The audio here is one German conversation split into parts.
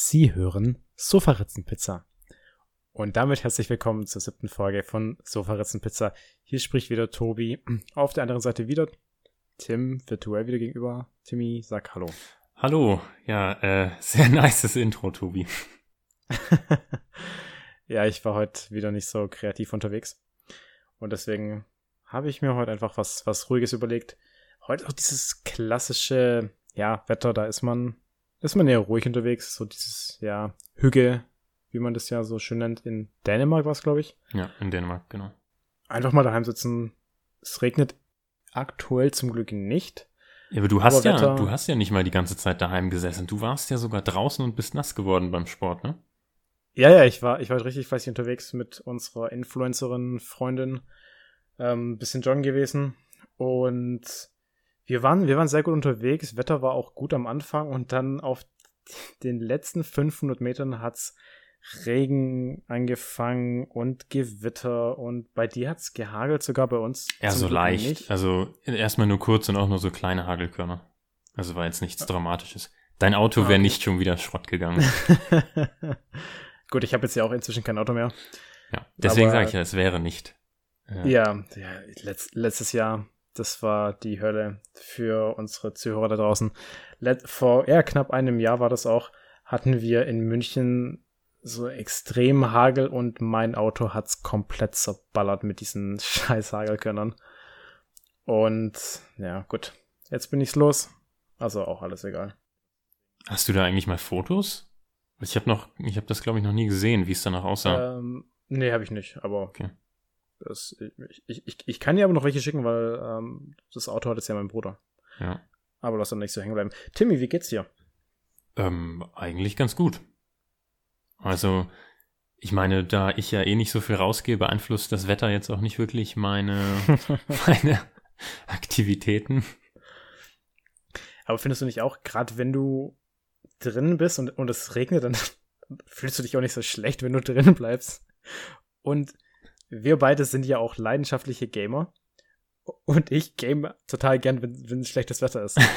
Sie hören Sofaritzenpizza. Und damit herzlich willkommen zur siebten Folge von Sofaritzenpizza. Hier spricht wieder Tobi. Auf der anderen Seite wieder Tim, virtuell wieder gegenüber. Timmy, sag Hallo. Hallo, ja, äh, sehr nices Intro, Tobi. ja, ich war heute wieder nicht so kreativ unterwegs. Und deswegen habe ich mir heute einfach was, was Ruhiges überlegt. Heute auch dieses klassische, ja, Wetter, da ist man ist man eher ruhig unterwegs. So dieses, ja, Hüge, wie man das ja so schön nennt. In Dänemark war es, glaube ich. Ja, in Dänemark, genau. Einfach mal daheim sitzen. Es regnet aktuell zum Glück nicht. Ja, aber du hast aber ja, du hast ja nicht mal die ganze Zeit daheim gesessen. Du warst ja sogar draußen und bist nass geworden beim Sport, ne? Ja, ja, ich war, ich war richtig fleißig unterwegs mit unserer Influencerin, Freundin, ähm, bisschen joggen gewesen und wir waren, wir waren sehr gut unterwegs. Wetter war auch gut am Anfang und dann auf den letzten 500 Metern hat's Regen angefangen und Gewitter und bei dir hat's gehagelt, sogar bei uns. Ja, so leicht. Nicht. Also erstmal nur kurz und auch nur so kleine Hagelkörner. Also war jetzt nichts Dramatisches. Dein Auto wäre ah, okay. nicht schon wieder Schrott gegangen. Gut, ich habe jetzt ja auch inzwischen kein Auto mehr. Ja, deswegen sage ich ja, es wäre nicht. Ja, ja, ja letzt, letztes Jahr das war die Hölle für unsere Zuhörer da draußen. Let vor ja, knapp einem Jahr war das auch, hatten wir in München so extrem Hagel und mein Auto hat's komplett zerballert mit diesen scheiß Hagelkönnern. Und ja, gut. Jetzt bin ich's los. Also auch alles egal. Hast du da eigentlich mal Fotos? Ich habe noch, ich habe das glaube ich noch nie gesehen, wie es danach aussah. Ähm, nee, habe ich nicht, aber okay. Das, ich, ich, ich kann dir aber noch welche schicken, weil ähm, das Auto hat jetzt ja mein Bruder. Ja. Aber lass dann nicht so hängen bleiben. Timmy, wie geht's dir? Ähm, eigentlich ganz gut. Also, ich meine, da ich ja eh nicht so viel rausgehe, beeinflusst das Wetter jetzt auch nicht wirklich meine, meine Aktivitäten. Aber findest du nicht auch, gerade wenn du drin bist und, und es regnet, dann fühlst du dich auch nicht so schlecht, wenn du drin bleibst. Und wir beide sind ja auch leidenschaftliche Gamer. Und ich game total gern, wenn, wenn schlechtes Wetter ist.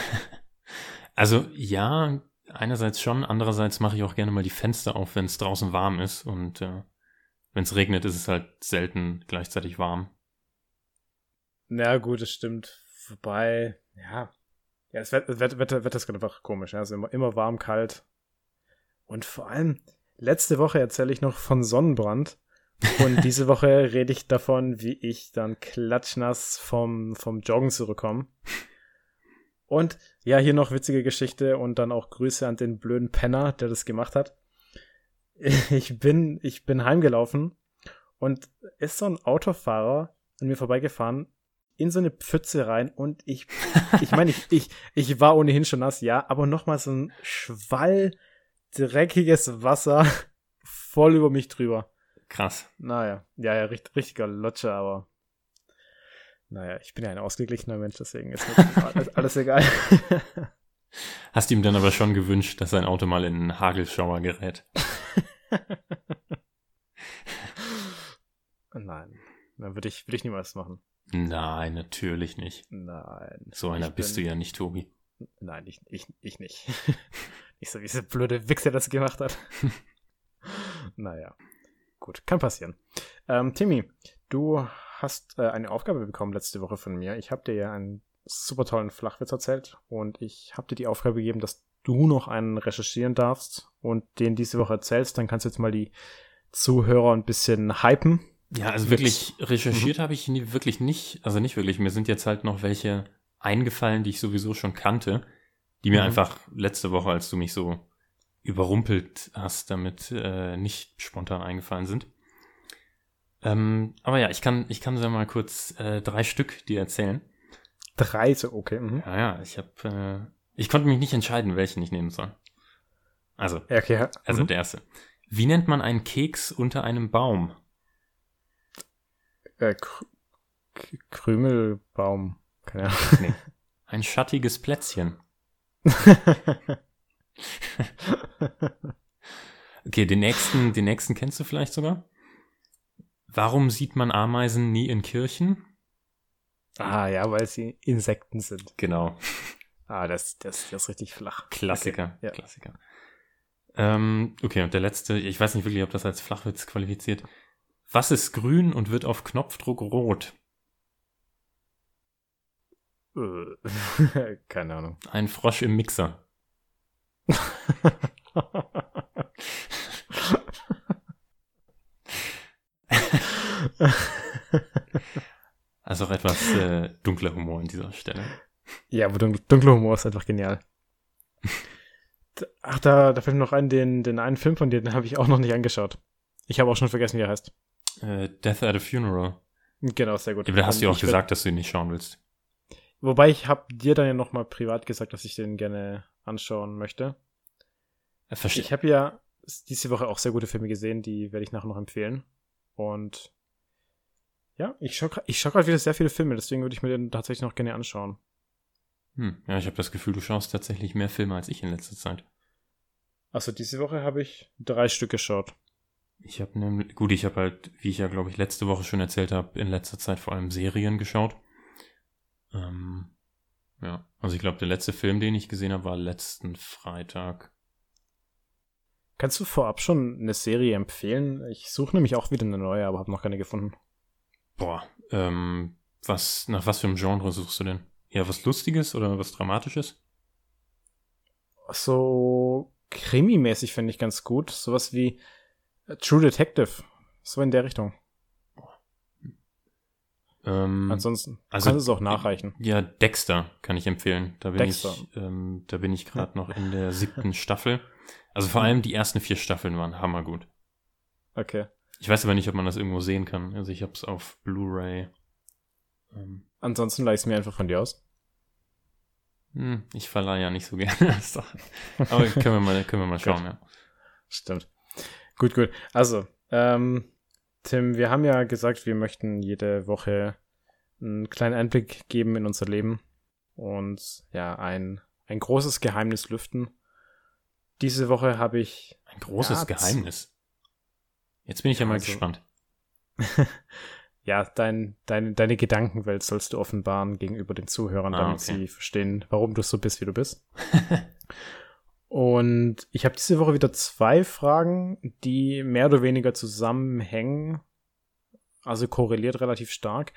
Also ja, einerseits schon, andererseits mache ich auch gerne mal die Fenster auf, wenn es draußen warm ist. Und äh, wenn es regnet, ist es halt selten gleichzeitig warm. Na gut, das stimmt. Wobei, ja. Ja, das Wetter, Wetter, Wetter, Wetter ist einfach komisch. Ja? Also immer, immer warm, kalt. Und vor allem, letzte Woche erzähle ich noch von Sonnenbrand. Und diese Woche rede ich davon, wie ich dann klatschnass vom, vom Joggen zurückkomme. Und ja, hier noch witzige Geschichte und dann auch Grüße an den blöden Penner, der das gemacht hat. Ich bin, ich bin heimgelaufen und ist so ein Autofahrer an mir vorbeigefahren in so eine Pfütze rein und ich, ich meine, ich, ich, ich war ohnehin schon nass, ja, aber nochmal so ein Schwall dreckiges Wasser voll über mich drüber. Krass. Naja, ja, ja, richtig, richtiger Lutscher, aber naja, ich bin ja ein ausgeglichener Mensch, deswegen ist alles, alles egal. Hast ihm dann aber schon gewünscht, dass sein Auto mal in einen Hagelschauer gerät? Nein, dann würde ich, würde ich niemals machen. Nein, natürlich nicht. Nein. So einer bist bin, du ja nicht, Tobi. Nein, ich, ich, ich nicht. nicht so wie diese blöde Wichser das gemacht hat. naja. Gut, kann passieren. Ähm, Timmy, du hast äh, eine Aufgabe bekommen letzte Woche von mir. Ich habe dir ja einen super tollen Flachwitz erzählt und ich habe dir die Aufgabe gegeben, dass du noch einen recherchieren darfst und den diese Woche erzählst. Dann kannst du jetzt mal die Zuhörer ein bisschen hypen. Ja, also wirklich recherchiert mhm. habe ich nie, wirklich nicht, also nicht wirklich. Mir sind jetzt halt noch welche eingefallen, die ich sowieso schon kannte, die mir mhm. einfach letzte Woche, als du mich so überrumpelt hast, damit äh, nicht spontan eingefallen sind. Ähm, aber ja, ich kann, ich kann so mal kurz äh, drei Stück dir erzählen. Drei, so okay. Mhm. Ja, ja, ich habe, äh, ich konnte mich nicht entscheiden, welchen ich nehmen soll. Also, okay, ja. also mhm. der erste. Wie nennt man einen Keks unter einem Baum? Äh, Krümelbaum. Keine Ahnung. Nee. Ein schattiges Plätzchen. okay, den nächsten, den nächsten kennst du vielleicht sogar? Warum sieht man Ameisen nie in Kirchen? Ah ja, weil sie Insekten sind. Genau. Ah, das, das, das ist richtig flach. Klassiker, okay, ja. Klassiker. Ähm, okay, und der letzte, ich weiß nicht wirklich, ob das als Flachwitz qualifiziert. Was ist grün und wird auf Knopfdruck rot? Äh, Keine Ahnung. Ein Frosch im Mixer. Also auch etwas äh, dunkler Humor an dieser Stelle. ja, aber dun dunkler Humor ist einfach genial. Ach, da, da fällt mir noch ein, den, den einen Film von dir, den habe ich auch noch nicht angeschaut. Ich habe auch schon vergessen, wie er heißt. Äh, Death at a Funeral. Genau, sehr gut. Aber da hast du ja Und auch gesagt, dass du ihn nicht schauen willst. Wobei ich habe dir dann ja noch mal privat gesagt, dass ich den gerne anschauen möchte. Äh, Verstehe. Ich habe ja diese Woche auch sehr gute Filme gesehen, die werde ich nachher noch empfehlen. Und ja, ich schaue ich schau gerade wieder sehr viele Filme, deswegen würde ich mir den tatsächlich noch gerne anschauen. Hm, ja, ich habe das Gefühl, du schaust tatsächlich mehr Filme als ich in letzter Zeit. Also diese Woche habe ich drei Stück geschaut. Ich habe nämlich, gut, ich habe halt, wie ich ja glaube ich letzte Woche schon erzählt habe, in letzter Zeit vor allem Serien geschaut. Ähm, ja, also ich glaube, der letzte Film, den ich gesehen habe, war letzten Freitag. Kannst du vorab schon eine Serie empfehlen? Ich suche nämlich auch wieder eine neue, aber habe noch keine gefunden. Boah, ähm, was, nach was für einem Genre suchst du denn? Eher was Lustiges oder was Dramatisches? So Krimi-mäßig finde ich ganz gut. Sowas wie äh, True Detective. So in der Richtung. Ähm, Ansonsten also- kannst du es auch nachreichen. Ja, Dexter kann ich empfehlen. Da bin Dexter. ich, ähm, da bin ich gerade noch in der siebten Staffel. Also vor allem die ersten vier Staffeln waren hammergut. Okay. Ich weiß aber nicht, ob man das irgendwo sehen kann. Also ich habe es auf Blu-ray. Ähm, Ansonsten leih ich es mir einfach von dir aus. hm, ich verleihe ja nicht so gerne. Aber können wir mal, können wir mal schauen. Ja. Stimmt. Gut, gut. Also, ähm, Tim, wir haben ja gesagt, wir möchten jede Woche einen kleinen Einblick geben in unser Leben und ja, ein, ein großes Geheimnis lüften. Diese Woche habe ich, Ein großes Ja, Geheimnis. Jetzt bin ich ja, Ja, mal also- gespannt. ja, dein, dein, deine Gedankenwelt sollst du offenbaren gegenüber den Zuhörern, Ah, damit okay. sie verstehen, warum du so bist, wie du bist. Und ich habe diese Woche wieder zwei Fragen, die mehr oder weniger zusammenhängen, also korreliert relativ stark.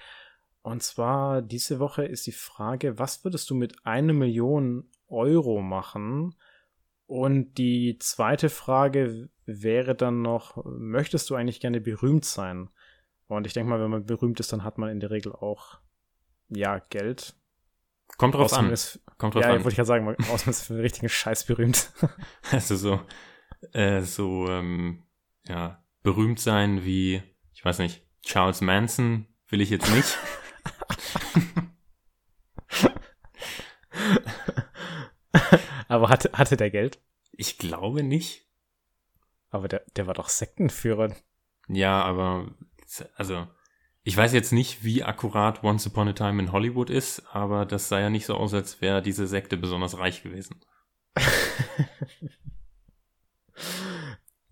Und zwar diese Woche ist die Frage, was würdest du mit einer Million Euro machen? Und die zweite Frage wäre dann noch, möchtest du eigentlich gerne berühmt sein? Und ich denke mal, wenn man berühmt ist, dann hat man in der Regel auch, ja, Geld. Kommt drauf an. ist, Kommt drauf ja, an. wollte ich ja sagen, außer man ist für einen richtigen Scheiß berühmt. Also so, äh, so, ähm, ja, berühmt sein wie, ich weiß nicht, Charles Manson will ich jetzt nicht. Aber hatte, hatte der Geld? Ich glaube nicht. Aber der, der war doch Sektenführer. Ja, aber, also, ich weiß jetzt nicht, wie akkurat Once Upon a Time in Hollywood ist, aber das sah ja nicht so aus, als wäre diese Sekte besonders reich gewesen.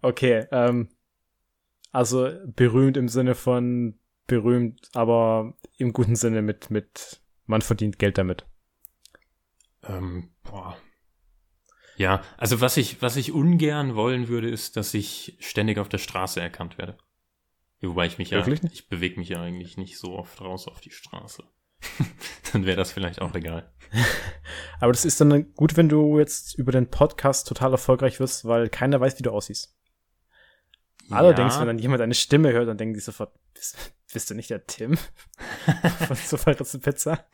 Okay, ähm, also berühmt im Sinne von berühmt, aber im guten Sinne mit, mit, man verdient Geld damit. Ähm, boah. Ja, also was ich, was ich ungern wollen würde, ist, dass ich ständig auf der Straße erkannt werde. Wobei ich mich ja, Wirklich ich bewege mich ja eigentlich nicht so oft raus auf die Straße. Dann wäre das vielleicht auch egal. Aber das ist dann gut, wenn du jetzt über den Podcast total erfolgreich wirst, weil keiner weiß, wie du aussiehst. Allerdings, ja, wenn dann jemand deine Stimme hört, dann denken die sofort, bist, bist du nicht der Tim von Superritze Pizza?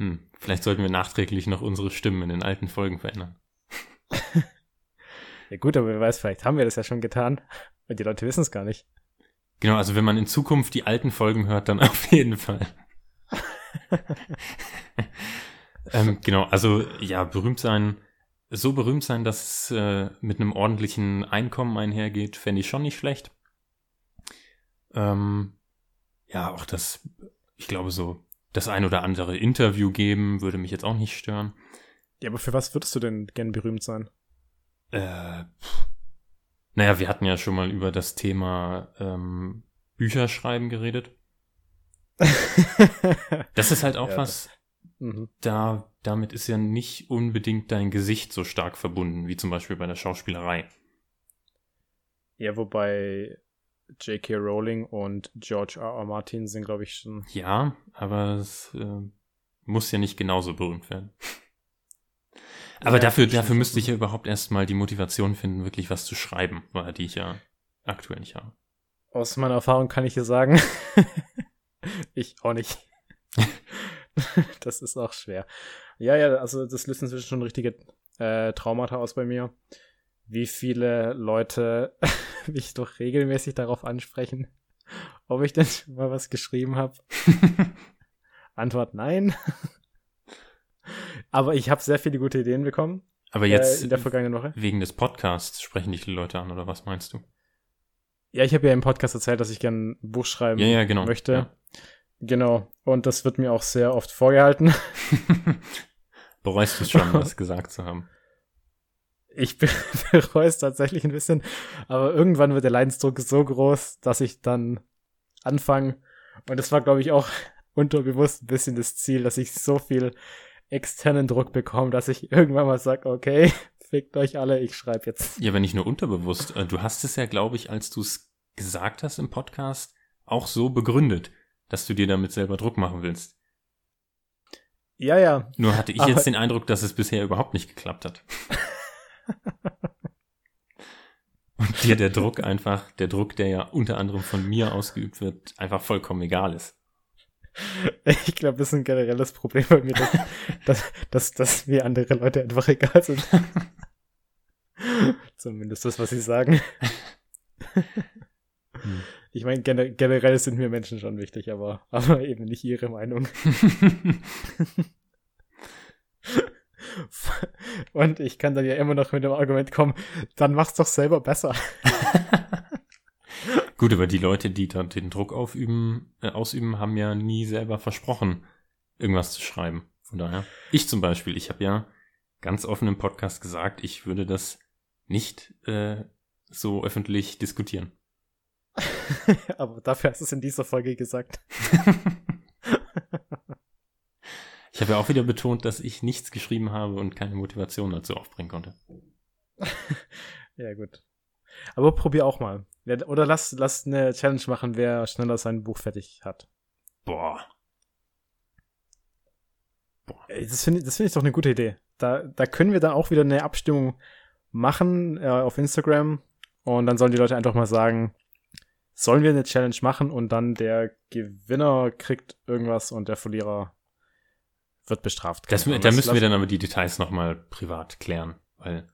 Hm, vielleicht sollten wir nachträglich noch unsere Stimmen in den alten Folgen verändern. Ja gut, aber wer weiß, vielleicht haben wir das ja schon getan und die Leute wissen es gar nicht. Genau, also wenn man in Zukunft die alten Folgen hört, dann auf jeden Fall. ähm, genau, also ja, berühmt sein, so berühmt sein, dass es äh, mit einem ordentlichen Einkommen einhergeht, fände ich schon nicht schlecht. Ähm, ja, auch das, ich glaube so, das ein oder andere Interview geben, würde mich jetzt auch nicht stören. Ja, aber für was würdest du denn gern berühmt sein? Äh, pff. naja, wir hatten ja schon mal über das Thema ähm, Bücherschreiben geredet. Das ist halt auch Ja, was, Mhm. da damit ist ja nicht unbedingt dein Gesicht so stark verbunden, wie zum Beispiel bei der Schauspielerei. Ja, wobei J.K. Rowling und George R. R. Martin sind, glaube ich, schon. Ja, aber es äh, muss ja nicht genauso berühmt werden. Aber Ja, dafür, dafür müsste ich ja überhaupt erstmal die Motivation finden, wirklich was zu schreiben, weil die ich ja aktuell nicht habe. Aus meiner Erfahrung kann ich dir sagen, ich auch nicht. das ist auch schwer. Ja, ja, also das löst inzwischen schon richtige äh, Traumata aus bei mir. Wie viele Leute mich doch regelmäßig darauf ansprechen, ob ich denn schon mal was geschrieben habe. Antwort nein. Aber ich habe sehr viele gute Ideen bekommen Aber äh, jetzt in der vergangenen Woche. wegen des Podcasts sprechen dich die Leute an, oder was meinst du? Ja, ich habe ja im Podcast erzählt, dass ich gerne ein Buch schreiben Ja, ja, genau. möchte. Ja. Genau. Und das wird mir auch sehr oft vorgehalten. Bereust du schon, das gesagt zu haben? Ich be- bereue es tatsächlich ein bisschen, aber irgendwann wird der Leidensdruck so groß, dass ich dann anfange. Und das war, glaube ich, auch unterbewusst ein bisschen das Ziel, dass ich so viel externen Druck bekomme, dass ich irgendwann mal sage, okay, fickt euch alle, ich schreibe jetzt. Ja, aber nicht nur unterbewusst. Äh, Du hast es ja, glaube ich, als du es gesagt hast im Podcast, auch so begründet, dass du dir damit selber Druck machen willst. Ja, ja. Nur hatte ich Aber- jetzt den Eindruck, dass es bisher überhaupt nicht geklappt hat. Und dir der Druck einfach, der Druck, der ja unter anderem von mir ausgeübt wird, einfach vollkommen egal ist. Ich glaube, das ist ein generelles Problem bei mir, dass, dass, dass, dass mir andere Leute einfach egal sind. Zumindest das, was sie sagen. Hm. Ich meine, gener generell sind mir Menschen schon wichtig, aber, aber eben nicht ihre Meinung. Und ich kann dann ja immer noch mit dem Argument kommen, dann mach's doch selber besser. Gut, aber die Leute, die da den Druck aufüben, äh, ausüben, haben ja nie selber versprochen, irgendwas zu schreiben. Von daher, ich zum Beispiel, ich habe ja ganz offen im Podcast gesagt, ich würde das nicht äh, so öffentlich diskutieren. aber dafür hast du es in dieser Folge gesagt. Ich habe ja auch wieder betont, dass ich nichts geschrieben habe und keine Motivation dazu aufbringen konnte. Ja, gut. Aber probier auch mal. Oder lass, lass eine Challenge machen, wer schneller sein Buch fertig hat. Boah. Ey, Das finde ich, das finde ich doch eine gute Idee. Da, da können wir dann auch wieder eine Abstimmung machen äh, auf Instagram und dann sollen die Leute einfach mal sagen, sollen wir eine Challenge machen und dann der Gewinner kriegt irgendwas und der Verlierer wird bestraft. Das, da müssen wir lass- dann aber die Details nochmal privat klären. Weil,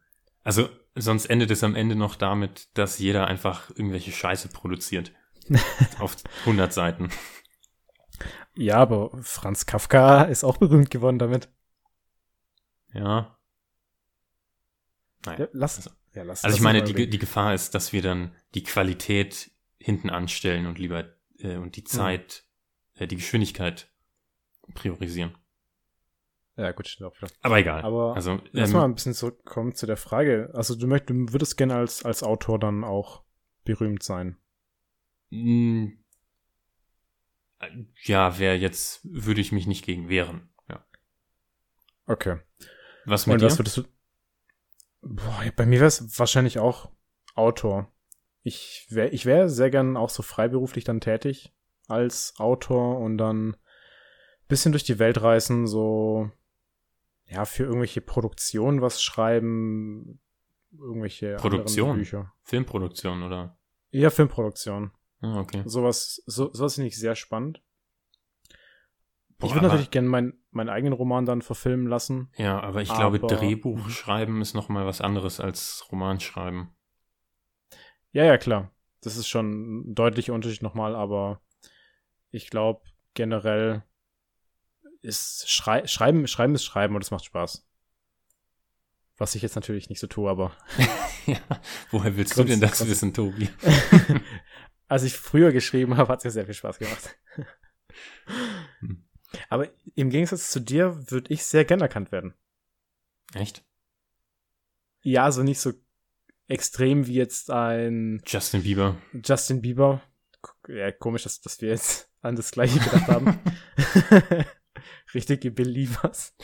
also, sonst endet es am Ende noch damit, dass jeder einfach irgendwelche Scheiße produziert. auf 100 Seiten. Ja, aber Franz Kafka ist auch berühmt geworden damit. Ja. Naja. Ja, lass, Also- ja, lass, Also ich meine, die, die Gefahr ist, dass wir dann die Qualität hinten anstellen und lieber äh, und die Hm. Zeit, äh, die Geschwindigkeit priorisieren. Ja, gut, stimmt auch wieder. Aber egal. Aber also Lass ähm, mal ein bisschen zurückkommen zu der Frage. Also du möchtest, du würdest gerne als, als Autor dann auch berühmt sein. äh, ja, wer jetzt würde ich mich nicht gegen wehren. Ja. Okay. Was mit Und dir? was würdest du. Boah, ja, bei mir wäre es wahrscheinlich auch Autor. Ich wäre ich wär sehr gern auch so freiberuflich dann tätig als Autor und dann bisschen durch die Welt reisen, so ja, für irgendwelche Produktionen was schreiben, irgendwelche Produktion? Bücher. Filmproduktion oder? Ja, Filmproduktion. Ah, okay. Sowas, so, sowas finde ich sehr spannend. Boah, ich würde natürlich gerne mein, meinen eigenen Roman dann verfilmen lassen. Ja, aber ich glaube, Aber- Drehbuch schreiben ist noch mal was anderes als Roman schreiben. Ja, ja, klar. Das ist schon ein deutlicher Unterschied nochmal, aber ich glaube, generell ist Schrei Schreiben, Schreiben ist Schreiben und es macht Spaß. Was ich jetzt natürlich nicht so tue, aber ja, woher willst Grunds- du denn das wissen, Tobi? als ich früher geschrieben habe, hat es mir sehr viel Spaß gemacht. Hm. aber im Gegensatz zu dir würde ich sehr gern erkannt werden. Echt? Ja, also nicht so extrem wie jetzt ein Justin Bieber. Justin Bieber. Ja, komisch, dass, dass wir jetzt an das gleiche gedacht haben. Richtige Believers.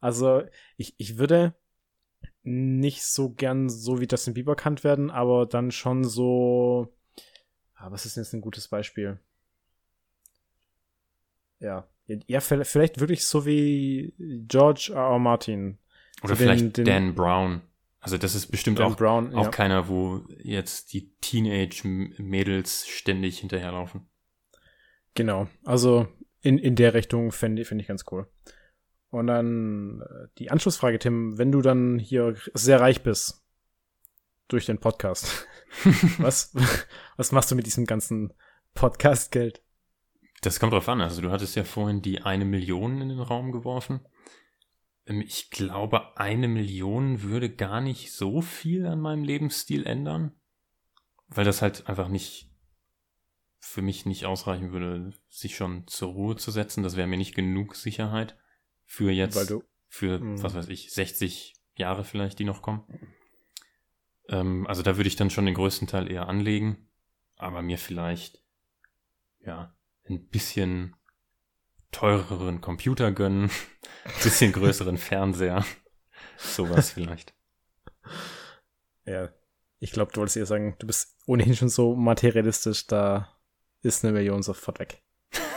Also, ich, ich würde nicht so gern so wie Justin Bieber kannt werden, aber dann schon so. Ah, was ist denn jetzt ein gutes Beispiel? Ja. Ja, vielleicht wirklich so wie George R. R. Martin. Oder so vielleicht den, den Dan Brown. Also das ist bestimmt Dan auch, Brown, auch ja. keiner, wo jetzt die Teenage-Mädels ständig hinterherlaufen. Genau. Also in, in der Richtung fände find ich ganz cool. Und dann äh, die Anschlussfrage, Tim, wenn du dann hier sehr reich bist durch den Podcast, was, was machst du mit diesem ganzen Podcast-Geld? Das kommt drauf an. Also du hattest ja vorhin die eine Million in den Raum geworfen. Ähm, ich glaube, eine Million würde gar nicht so viel an meinem Lebensstil ändern, weil das halt einfach nicht für mich nicht ausreichen würde, sich schon zur Ruhe zu setzen. Das wäre mir nicht genug Sicherheit für jetzt, du, für, mh. was weiß ich, 60 Jahre vielleicht, die noch kommen. Ähm, also da würde ich dann schon den größten Teil eher anlegen, aber mir vielleicht, ja, ein bisschen teureren Computer gönnen, ein bisschen größeren Fernseher, sowas vielleicht. Ja, ich glaube, du wolltest eher sagen, du bist ohnehin schon so materialistisch, da ist eine Million sofort weg.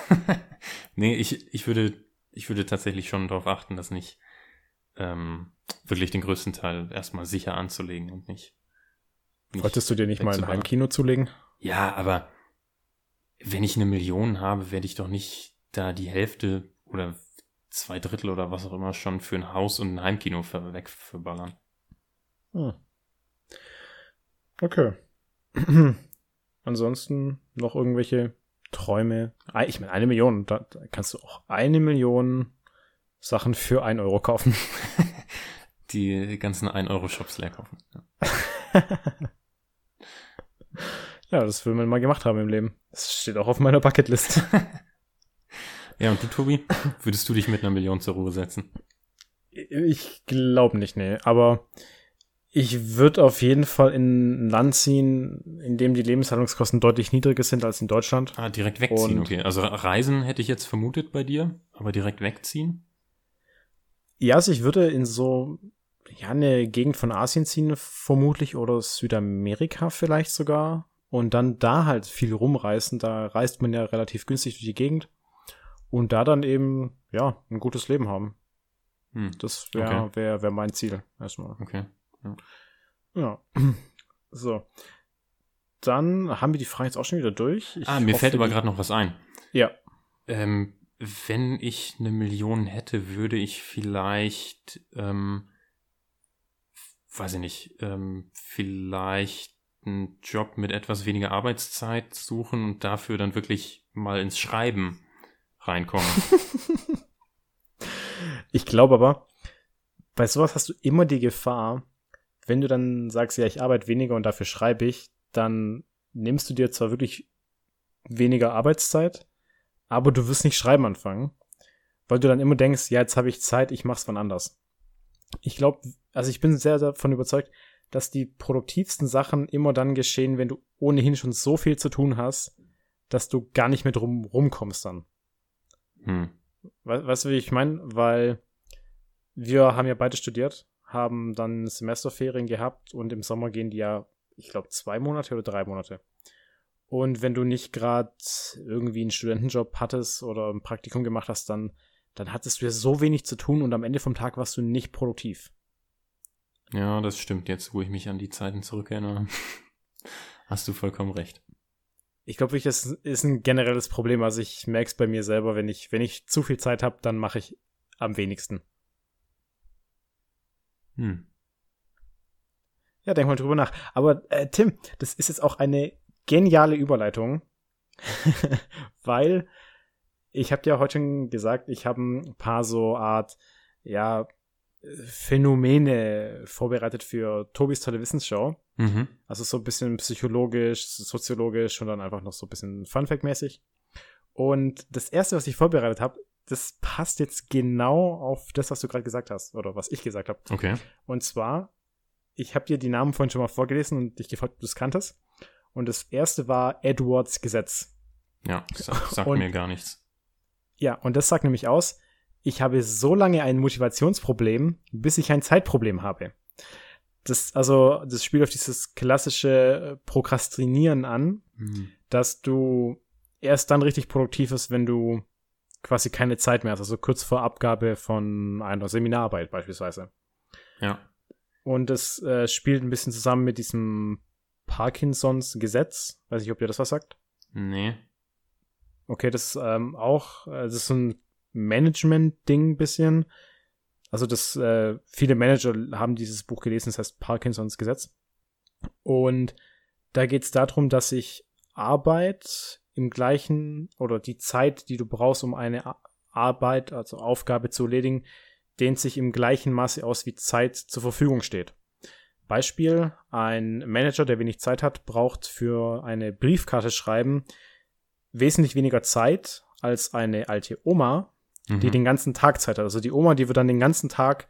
nee, ich, ich würde, ich würde tatsächlich schon darauf achten, das nicht ähm, wirklich den größten Teil erstmal sicher anzulegen und nicht. nicht Wolltest du dir nicht mal ein Heimkino zulegen? Ja, aber wenn ich eine Million habe, werde ich doch nicht da die Hälfte oder zwei Drittel oder was auch immer schon für ein Haus und ein Heimkino für, wegverballern. Hm. Okay. Ansonsten noch irgendwelche Träume. Ich meine, eine Million, da, kannst du auch eine Million Sachen für ein Euro kaufen. Die ganzen 1-Euro-Shops leer kaufen. Ja. ja, das will man mal gemacht haben im Leben. Das steht auch auf meiner Bucketlist. ja, und du, Tobi? Würdest du dich mit einer Million zur Ruhe setzen? Ich glaube nicht, nee. Aber ich würde auf jeden Fall in ein Land ziehen, in dem die Lebenshaltungskosten deutlich niedriger sind als in Deutschland. Ah, direkt wegziehen, Und okay. Also Reisen hätte ich jetzt vermutet bei dir, aber direkt wegziehen? Ja, also ich würde in so, ja, eine Gegend von Asien ziehen, vermutlich, oder Südamerika vielleicht sogar. Und dann da halt viel rumreisen. Da reist man ja relativ günstig durch die Gegend. Und da dann eben, ja, ein gutes Leben haben. Hm. Das wäre okay. wär, wär mein Ziel erstmal. Okay. Ja. ja. So. Dann haben wir die Frage jetzt auch schon wieder durch. Ich ah, mir hoffe, fällt aber gerade noch was ein. Ja. Ähm, wenn ich eine Million hätte, würde ich vielleicht, ähm, weiß ich nicht, ähm, vielleicht einen Job mit etwas weniger Arbeitszeit suchen und dafür dann wirklich mal ins Schreiben reinkommen. ich glaube aber, bei sowas hast du immer die Gefahr, wenn du dann sagst, ja, ich arbeite weniger und dafür schreibe ich, dann nimmst du dir zwar wirklich weniger Arbeitszeit, aber du wirst nicht schreiben anfangen, weil du dann immer denkst, ja, jetzt habe ich Zeit, ich mach's wann anders. Ich glaube, also ich bin sehr davon überzeugt, dass die produktivsten Sachen immer dann geschehen, wenn du ohnehin schon so viel zu tun hast, dass du gar nicht mehr drum rumkommst dann. Hm. weißt du, wie ich meine? Weil wir haben ja beide studiert haben dann Semesterferien gehabt und im Sommer gehen die ja, ich glaube, zwei Monate oder drei Monate. Und wenn du nicht gerade irgendwie einen Studentenjob hattest oder ein Praktikum gemacht hast, dann, dann hattest du ja so wenig zu tun und am Ende vom Tag warst du nicht produktiv. Ja, das stimmt jetzt, wo ich mich an die Zeiten zurückerinnere. Hast du vollkommen recht. Ich glaube, das ist ein generelles Problem. Also ich merke es bei mir selber, wenn ich, wenn ich zu viel Zeit habe, dann mache ich am wenigsten. Hm. Ja, denk mal drüber nach. Aber äh, Tim, das ist jetzt auch eine geniale Überleitung, weil ich habe dir heute schon gesagt, ich habe ein paar so Art, ja, Phänomene vorbereitet für Tobis tolle Wissensshow. Mhm. Also so ein bisschen psychologisch, soziologisch und dann einfach noch so ein bisschen Funfact-mäßig. Und das erste, was ich vorbereitet habe, das passt jetzt genau auf das, was du gerade gesagt hast, oder was ich gesagt habe. Okay. Und zwar, ich habe dir die Namen vorhin schon mal vorgelesen und dich gefragt, ob du es kanntest. Und das erste war Edwards Gesetz. Ja, sagt, sagt mir gar nichts. Ja, und das sagt nämlich aus, ich habe so lange ein Motivationsproblem, bis ich ein Zeitproblem habe. Das, also, das spielt auf dieses klassische Prokrastinieren an, mhm. dass du erst dann richtig produktiv bist, wenn du quasi keine Zeit mehr hast, also kurz vor Abgabe von einer Seminararbeit beispielsweise. Ja. Und es äh, spielt ein bisschen zusammen mit diesem Parkinsons Gesetz. Weiß nicht, ob ihr das was sagt. Nee. Okay, das ist ähm, auch, äh, das ist so ein Management-Ding bisschen. Also das, äh, viele Manager haben dieses Buch gelesen, das heißt Parkinsons Gesetz. Und da geht es darum, dass sich Arbeit im gleichen oder die Zeit, die du brauchst, um eine Arbeit, also Aufgabe zu erledigen, dehnt sich im gleichen Maße aus, wie Zeit zur Verfügung steht. Beispiel, ein Manager, der wenig Zeit hat, braucht für eine Briefkarte schreiben wesentlich weniger Zeit als eine alte Oma, mhm. die den ganzen Tag Zeit hat. Also die Oma, die wird dann den ganzen Tag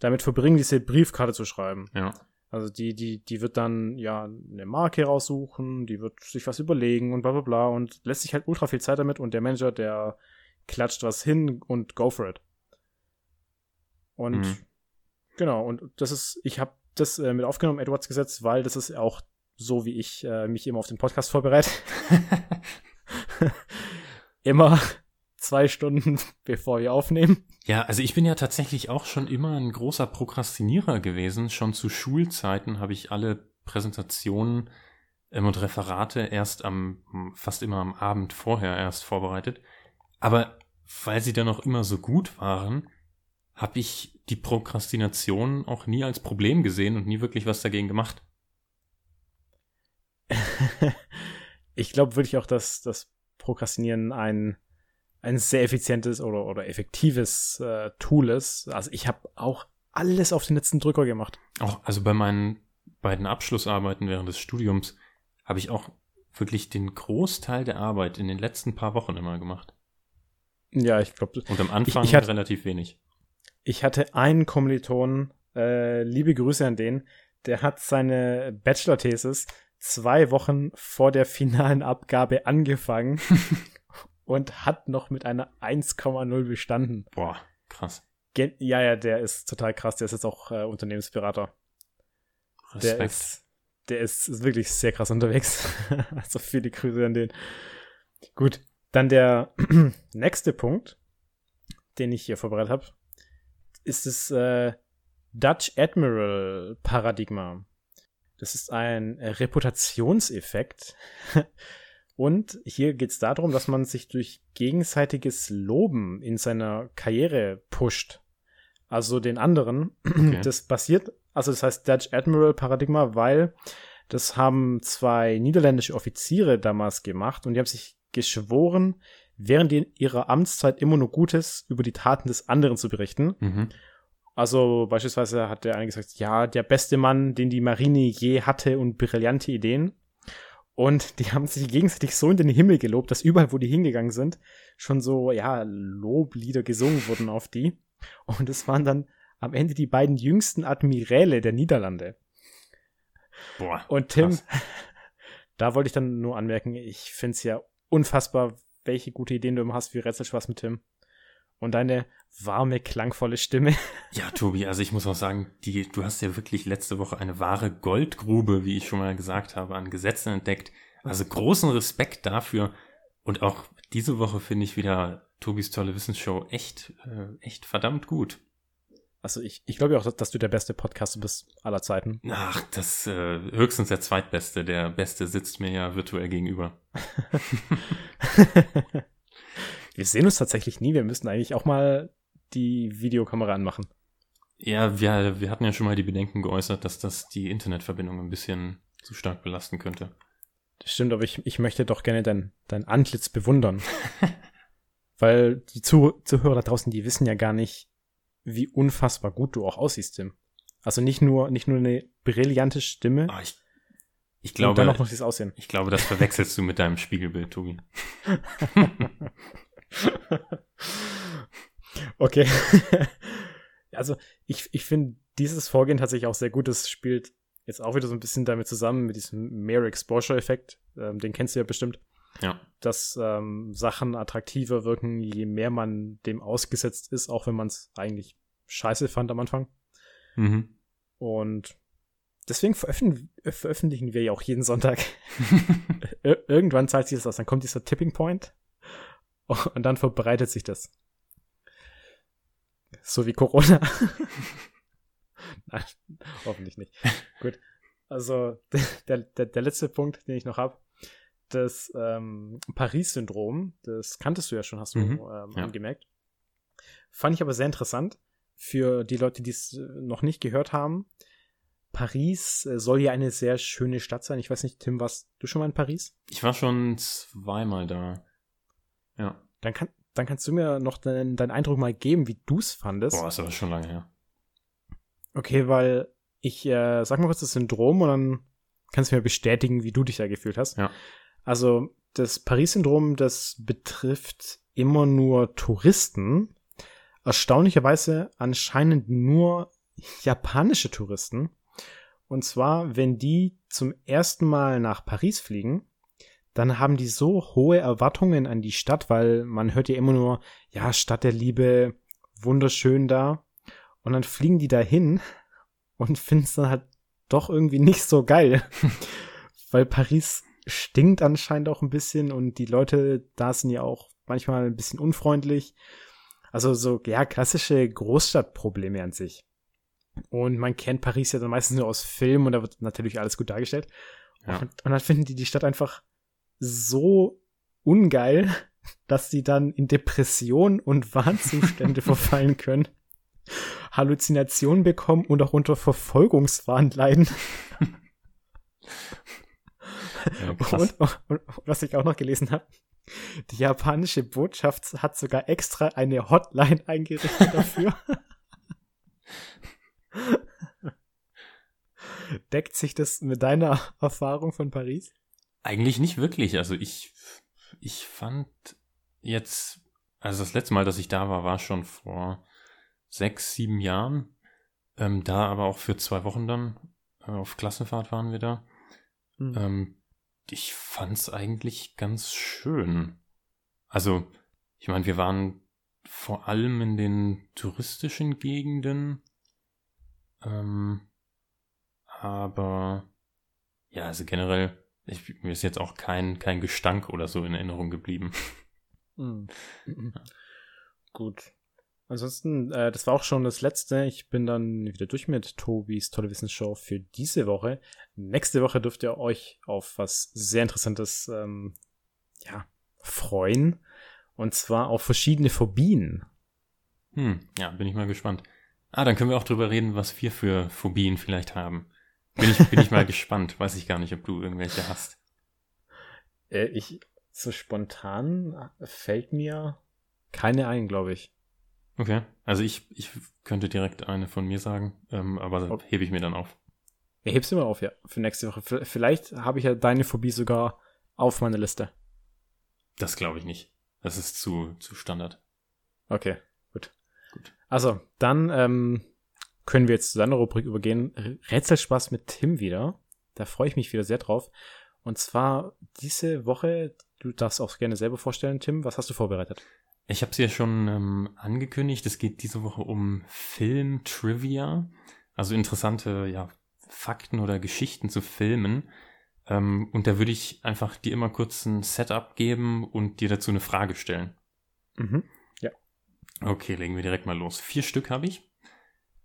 damit verbringen, diese Briefkarte zu schreiben. Ja. Also die, die, die wird dann ja eine Marke raussuchen, die wird sich was überlegen und bla bla bla und lässt sich halt ultra viel Zeit damit und der Manager, der klatscht was hin und go for it. Und mhm. genau, und das ist, ich habe das äh, mit aufgenommen, Edwards Gesetz, weil das ist auch so, wie ich äh, mich immer auf den Podcast vorbereite. immer zwei Stunden, bevor wir aufnehmen. Ja, also ich bin ja tatsächlich auch schon immer ein großer Prokrastinierer gewesen. Schon zu Schulzeiten habe ich alle Präsentationen ähm, und Referate erst am, fast immer am Abend vorher erst vorbereitet. Aber weil sie dann auch immer so gut waren, habe ich die Prokrastination auch nie als Problem gesehen und nie wirklich was dagegen gemacht. ich glaube wirklich auch, dass das Prokrastinieren ein, ein sehr effizientes oder, oder effektives äh, Tool ist. Also ich habe auch alles auf den letzten Drücker gemacht. Auch, also bei meinen beiden Abschlussarbeiten während des Studiums habe ich auch wirklich den Großteil der Arbeit in den letzten paar Wochen immer gemacht. Ja, ich glaube. Und am Anfang ich, ich hatte, relativ wenig. Ich hatte einen Kommiliton, äh, liebe Grüße an den, der hat seine Bachelor-Thesis zwei Wochen vor der finalen Abgabe angefangen und hat noch mit einer 1,0 bestanden. Boah, krass. Gen ja, ja, der ist total krass. Der ist jetzt auch äh, Unternehmensberater. Respekt. Der ist, der ist, ist wirklich sehr krass unterwegs. also viele Grüße an den. Gut, dann der nächste Punkt, den ich hier vorbereitet habe, ist das äh, Dutch Admiral Paradigma. Das ist ein Reputationseffekt. Und hier geht es darum, dass man sich durch gegenseitiges Loben in seiner Karriere pusht. Also den anderen. Okay. Das basiert, also das heißt Dutch Admiral Paradigma, weil das haben zwei niederländische Offiziere damals gemacht und die haben sich geschworen, während ihrer Amtszeit immer nur Gutes über die Taten des anderen zu berichten. Mhm. Also beispielsweise hat der eine gesagt, ja, der beste Mann, den die Marine je hatte und brillante Ideen. Und die haben sich gegenseitig so in den Himmel gelobt, dass überall, wo die hingegangen sind, schon so, ja, Loblieder gesungen wurden auf die. Und es waren dann am Ende die beiden jüngsten Admiräle der Niederlande. Boah. Und Tim, krass. da wollte ich dann nur anmerken, ich finde es ja unfassbar, welche gute Ideen du immer hast für Rätselspaß mit Tim und deine warme, klangvolle Stimme. Ja, Tobi, also ich muss auch sagen, die, du hast ja wirklich letzte Woche eine wahre Goldgrube, wie ich schon mal gesagt habe, an Gesetzen entdeckt. Also großen Respekt dafür. Und auch diese Woche finde ich wieder Tobis tolle Wissensshow echt, äh, echt verdammt gut. Also ich, ich glaube ja auch, dass du der beste Podcaster bist aller Zeiten. Ach, das äh, höchstens der zweitbeste. Der beste sitzt mir ja virtuell gegenüber. Wir sehen uns tatsächlich nie. Wir müssten eigentlich auch mal die Videokamera anmachen. Ja, wir, wir hatten ja schon mal die Bedenken geäußert, dass das die Internetverbindung ein bisschen zu stark belasten könnte. Das stimmt, aber ich, ich möchte doch gerne dein, dein Antlitz bewundern. Weil die Zuh Zuhörer da draußen, die wissen ja gar nicht, wie unfassbar gut du auch aussiehst, Tim. Also nicht nur, nicht nur eine brillante Stimme. Oh, ich, ich glaube, dann auch noch dieses Aussehen. Ich glaube, das verwechselst du mit deinem Spiegelbild, Tobi. okay. also ich, ich finde dieses Vorgehen tatsächlich auch sehr gut. Das spielt jetzt auch wieder so ein bisschen damit zusammen, mit diesem Mere Exposure-Effekt. Ähm, den kennst du ja bestimmt. Ja. dass ähm, Sachen attraktiver wirken, je mehr man dem ausgesetzt ist, auch wenn man es eigentlich scheiße fand am Anfang. Mhm. Und deswegen veröffentlichen, veröffentlichen wir ja auch jeden Sonntag. Ir irgendwann zahlt sich das aus. Dann kommt dieser Tipping Point und dann verbreitet sich das. So wie Corona. Nein, hoffentlich nicht. Gut. Also der, der, der letzte Punkt, den ich noch habe, das ähm, Paris-Syndrom, das kanntest du ja schon, hast du Mhm, ähm, ja. angemerkt. Fand ich aber sehr interessant für die Leute, die es äh, noch nicht gehört haben. Paris äh, soll ja eine sehr schöne Stadt sein. Ich weiß nicht, Tim, warst du schon mal in Paris? Ich war schon zweimal da. Ja. Dann, kann, dann kannst du mir noch deinen, deinen Eindruck mal geben, wie du es fandest. Boah, ist aber schon lange her. Okay, weil ich äh, sag mal kurz das Syndrom und dann kannst du mir bestätigen, wie du dich da gefühlt hast. Ja. Also das Paris-Syndrom, das betrifft immer nur Touristen. Erstaunlicherweise anscheinend nur japanische Touristen. Und zwar, wenn die zum ersten Mal nach Paris fliegen, dann haben die so hohe Erwartungen an die Stadt, weil man hört ja immer nur, ja, Stadt der Liebe, wunderschön da. Und dann fliegen die dahin und finden es dann halt doch irgendwie nicht so geil. weil Paris stinkt anscheinend auch ein bisschen und die Leute da sind ja auch manchmal ein bisschen unfreundlich. Also so, ja, klassische Großstadtprobleme an sich. Und man kennt Paris ja dann meistens nur aus Filmen und da wird natürlich alles gut dargestellt. Ja. Und, und dann finden die die Stadt einfach so ungeil, dass sie dann in Depression und Warnzustände verfallen können, Halluzinationen bekommen und auch unter Verfolgungswahn leiden. Ja. Und, und, und was ich auch noch gelesen habe, die japanische Botschaft hat sogar extra eine Hotline eingerichtet dafür. Deckt sich das mit deiner Erfahrung von Paris? Eigentlich nicht wirklich. Also ich, ich fand jetzt, also das letzte Mal, dass ich da war, war schon vor sechs, sieben Jahren. Ähm, da aber auch für zwei Wochen dann. Äh, auf Klassenfahrt waren wir da. Hm. Ähm, ich fand's eigentlich ganz schön. Also, ich meine, wir waren vor allem in den touristischen Gegenden. Ähm, aber ja, also generell, ich, mir ist jetzt auch kein, kein Gestank oder so in Erinnerung geblieben. Hm. Gut. Ansonsten, äh, das war auch schon das letzte. Ich bin dann wieder durch mit Tobis tolle Wissensshow für diese Woche. Nächste Woche dürft ihr euch auf was sehr Interessantes ähm, ja, freuen. Und zwar auf verschiedene Phobien. Hm, ja, bin ich mal gespannt. Ah, dann können wir auch drüber reden, was wir für Phobien vielleicht haben. Bin ich, bin ich mal gespannt. Weiß ich gar nicht, ob du irgendwelche hast. Äh, ich, so spontan fällt mir keine ein, glaube ich. Okay. Also ich, ich könnte direkt eine von mir sagen, ähm, aber Oh. hebe ich mir dann auf. Ich heb's immer auf, ja, für nächste Woche. Vielleicht habe ich ja deine Phobie sogar auf meiner Liste. Das glaube ich nicht. Das ist zu, zu Standard. Okay, gut. Gut. Also, dann ähm, können wir jetzt zu deiner Rubrik übergehen. Rätselspaß mit Tim wieder. Da freue ich mich wieder sehr drauf. Und zwar diese Woche, du darfst auch gerne selber vorstellen, Tim, was hast du vorbereitet? Ich habe es ja schon ähm, angekündigt. Es geht diese Woche um Film-Trivia. Also interessante ja, Fakten oder Geschichten zu Filmen. Ähm, und da würde ich einfach dir immer kurz ein Setup geben und dir dazu eine Frage stellen. Mhm. Okay, legen wir direkt mal los. Vier Stück habe ich.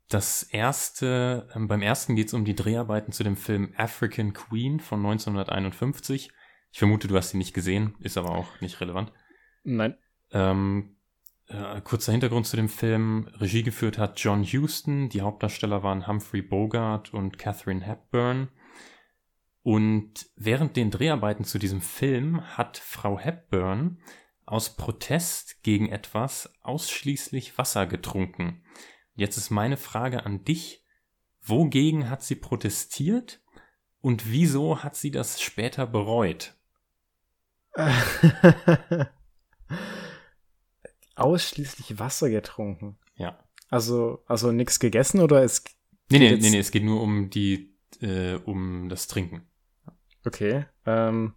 Das erste, ähm, beim ersten geht es um die Dreharbeiten zu dem Film African Queen von 1951. Ich vermute, du hast ihn nicht gesehen, ist aber auch nicht relevant. Nein. Ähm, äh, kurzer Hintergrund zu dem Film. Regie geführt hat John Huston. Die Hauptdarsteller waren Humphrey Bogart und Catherine Hepburn. Und während den Dreharbeiten zu diesem Film hat Frau Hepburn aus Protest gegen etwas ausschließlich Wasser getrunken. Jetzt ist meine Frage an dich. Wogegen hat sie protestiert und wieso hat sie das später bereut? Ausschließlich Wasser getrunken. Ja. Also, also nichts gegessen oder es. Nee, nee, nee, nee, es geht nur um die, äh, um das Trinken. Okay. Ähm,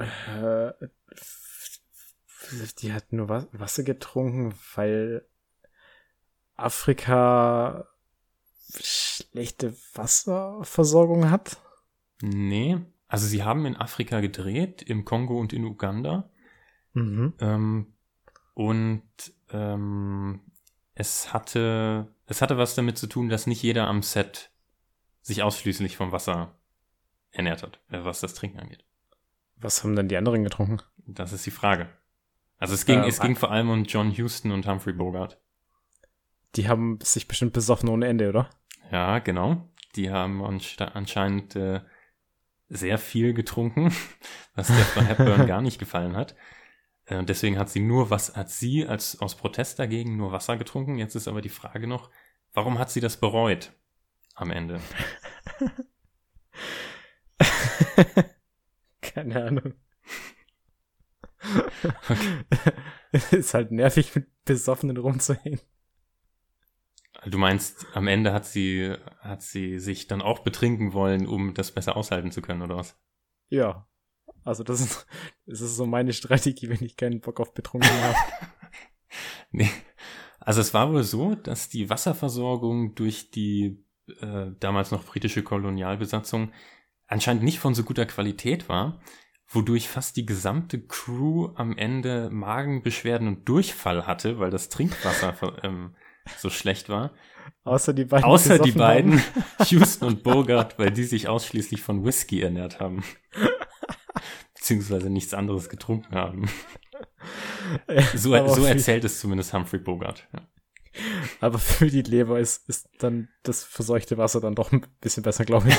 Äh, die hat nur Wasser getrunken, weil Afrika schlechte Wasserversorgung hat? Nee. Also sie haben in Afrika gedreht, im Kongo und in Uganda. Mhm. Ähm, und ähm, es hatte, es hatte was damit zu tun, dass nicht jeder am Set sich ausschließlich vom Wasser ernährt hat, äh, was das Trinken angeht. Was haben denn die anderen getrunken? Das ist die Frage. Also es ging, äh, es ging vor allem um John Houston und Humphrey Bogart. Die haben sich bestimmt besoffen ohne Ende, oder? Ja, genau. Die haben anscheinend äh, sehr viel getrunken, was der Frau Hepburn gar nicht gefallen hat. Äh, und deswegen hat sie nur was, hat sie als aus Protest dagegen nur Wasser getrunken. Jetzt ist aber die Frage noch, warum hat sie das bereut am Ende? Keine Ahnung. Okay. ist halt nervig, mit Besoffenen rumzuhängen. Du meinst, am Ende hat sie, hat sie sich dann auch betrinken wollen, um das besser aushalten zu können, oder was? Ja. Also das ist, das ist so meine Strategie, wenn ich keinen Bock auf betrunken habe. nee. Also es war wohl so, dass die Wasserversorgung durch die äh, damals noch britische Kolonialbesatzung anscheinend nicht von so guter Qualität war, wodurch fast die gesamte Crew am Ende Magenbeschwerden und Durchfall hatte, weil das Trinkwasser ähm, so schlecht war. Außer die beiden. Außer die beiden, Houston und Bogart, weil die sich ausschließlich von Whisky ernährt haben. Beziehungsweise nichts anderes getrunken haben. so, so erzählt es zumindest Humphrey Bogart. Ja. Aber für die Leber ist, ist dann das verseuchte Wasser dann doch ein bisschen besser, glaube ich.